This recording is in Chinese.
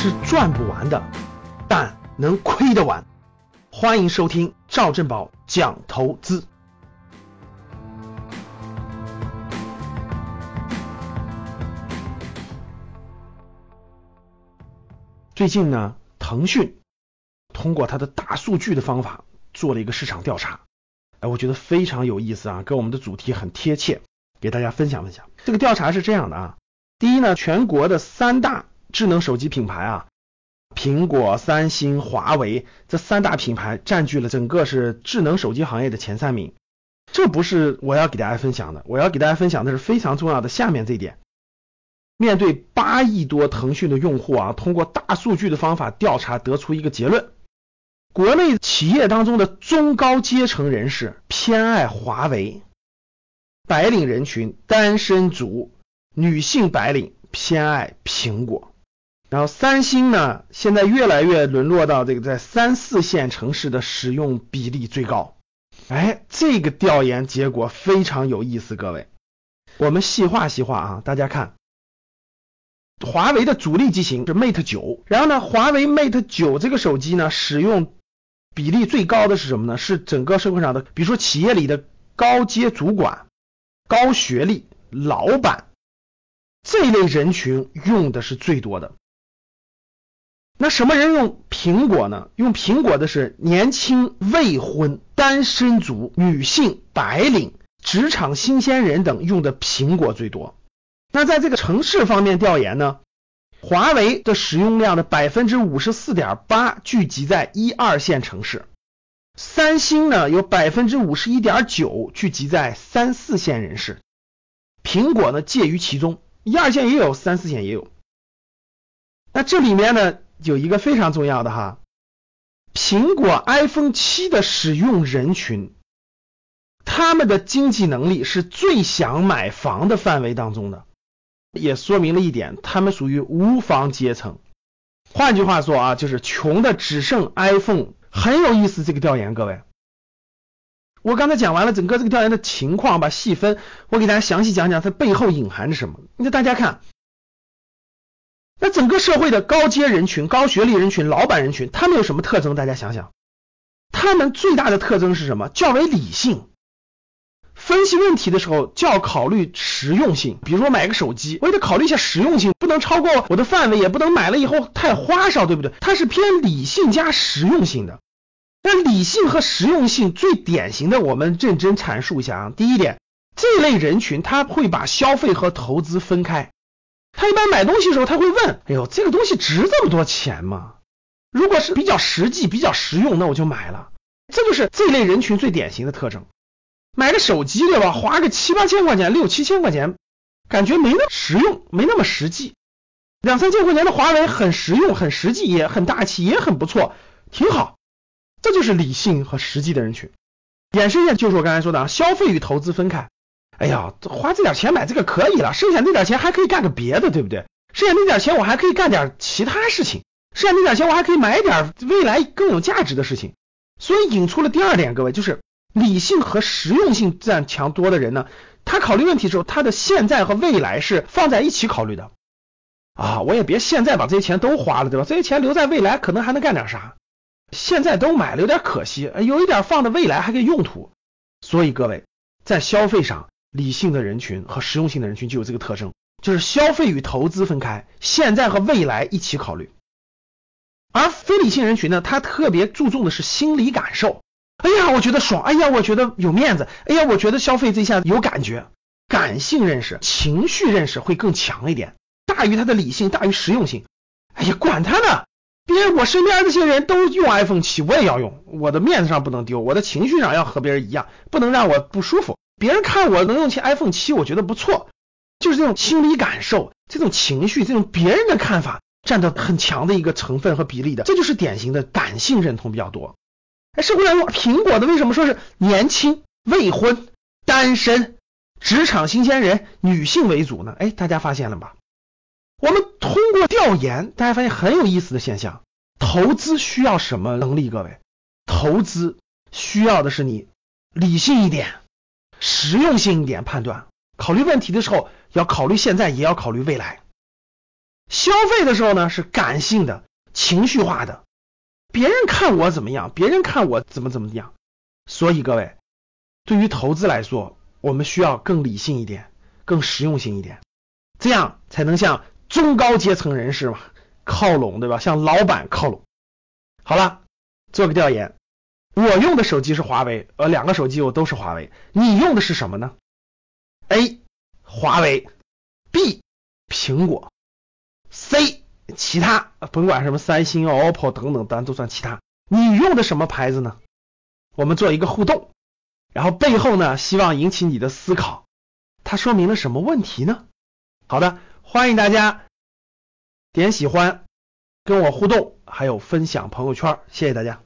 是赚不完的，但能亏得完。欢迎收听赵正宝讲投资。最近呢，腾讯通过它的大数据的方法做了一个市场调查，哎，我觉得非常有意思啊，跟我们的主题很贴切，给大家分享分享。这个调查是这样的啊，第一呢，全国的三大智能手机品牌啊，苹果、三星、华为这三大品牌占据了整个是智能手机行业的前三名。这不是我要给大家分享的，我要给大家分享的是非常重要的下面这一点。面对八亿多腾讯的用户啊，通过大数据的方法调查得出一个结论：国内企业当中的中高阶层人士偏爱华为，白领人群、单身族、女性白领偏爱苹果。然后三星呢，现在越来越沦落到这个在三四线城市的使用比例最高。哎，这个调研结果非常有意思，各位，我们细化细化啊，大家看。华为的主力机型是 Mate 九，然后呢，华为 Mate 九这个手机呢，使用比例最高的是什么呢？是整个社会上的，比如说企业里的高阶主管、高学历、老板这一类人群用的是最多的。那什么人用苹果呢？用苹果的是年轻、未婚、单身族、女性、白领、职场新鲜人等用的苹果最多。那在这个城市方面调研呢，华为的使用量的百分之五十四点八聚集在一二线城市，三星呢有百分之五十一点九聚集在三四线人士，苹果呢介于其中，一二线也有，三四线也有。那这里面呢有一个非常重要的哈，苹果 iPhone 七的使用人群，他们的经济能力是最想买房的范围当中的。也说明了一点，他们属于无房阶层。换句话说啊，就是穷的只剩 iPhone。很有意思，这个调研，各位，我刚才讲完了整个这个调研的情况吧，细分，我给大家详细讲讲它背后隐含着什么。那大家看，那整个社会的高阶人群、高学历人群、老板人群，他们有什么特征？大家想想，他们最大的特征是什么？较为理性。分析问题的时候就要考虑实用性，比如说买个手机，我也得考虑一下实用性，不能超过我的范围，也不能买了以后太花哨，对不对？它是偏理性加实用性的。那理性和实用性最典型的，我们认真阐述一下啊。第一点，这类人群他会把消费和投资分开，他一般买东西的时候他会问，哎呦，这个东西值这么多钱吗？如果是比较实际、比较实用，那我就买了。这就是这类人群最典型的特征。买个手机对吧？花个七八千块钱，六七千块钱，感觉没那么实用，没那么实际。两三千块钱的华为很实用，很实际，也很大气，也很不错，挺好。这就是理性和实际的人群。衍生一下就是我刚才说的啊，消费与投资分开。哎呀，花这点钱买这个可以了，剩下那点钱还可以干个别的，对不对？剩下那点钱我还可以干点其他事情，剩下那点钱我还可以买点未来更有价值的事情。所以引出了第二点，各位就是。理性和实用性占强多的人呢，他考虑问题的时候，他的现在和未来是放在一起考虑的啊。我也别现在把这些钱都花了，对吧？这些钱留在未来可能还能干点啥？现在都买了有点可惜，有一点放在未来还可以用途。所以各位在消费上，理性的人群和实用性的人群就有这个特征，就是消费与投资分开，现在和未来一起考虑。而非理性人群呢，他特别注重的是心理感受。哎呀，我觉得爽！哎呀，我觉得有面子！哎呀，我觉得消费这下有感觉，感性认识、情绪认识会更强一点，大于他的理性，大于实用性。哎呀，管他呢！别人我身边这些人都用 iPhone 七，我也要用，我的面子上不能丢，我的情绪上要和别人一样，不能让我不舒服。别人看我能用起 iPhone 七，我觉得不错，就是这种心理感受、这种情绪、这种别人的看法占到很强的一个成分和比例的，这就是典型的感性认同比较多。哎社会上用苹果的为什么说是年轻、未婚、单身、职场新鲜人、女性为主呢？哎，大家发现了吧？我们通过调研，大家发现很有意思的现象。投资需要什么能力？各位，投资需要的是你理性一点、实用性一点判断，考虑问题的时候要考虑现在，也要考虑未来。消费的时候呢是感性的、情绪化的，别人看我怎么样，别人看我怎么怎么样。所以各位，对于投资来说，我们需要更理性一点，更实用性一点，这样才能向中高阶层人士嘛靠拢，对吧？向老板靠拢。好了，做个调研，我用的手机是华为，呃，两个手机我都是华为，你用的是什么呢？A. 华为，B. 苹果，C. 其他，甭管什么三星、OPPO 等等，咱都算其他。你用的什么牌子呢？我们做一个互动，然后背后呢，希望引起你的思考，它说明了什么问题呢？好的，欢迎大家点喜欢，跟我互动，还有分享朋友圈，谢谢大家。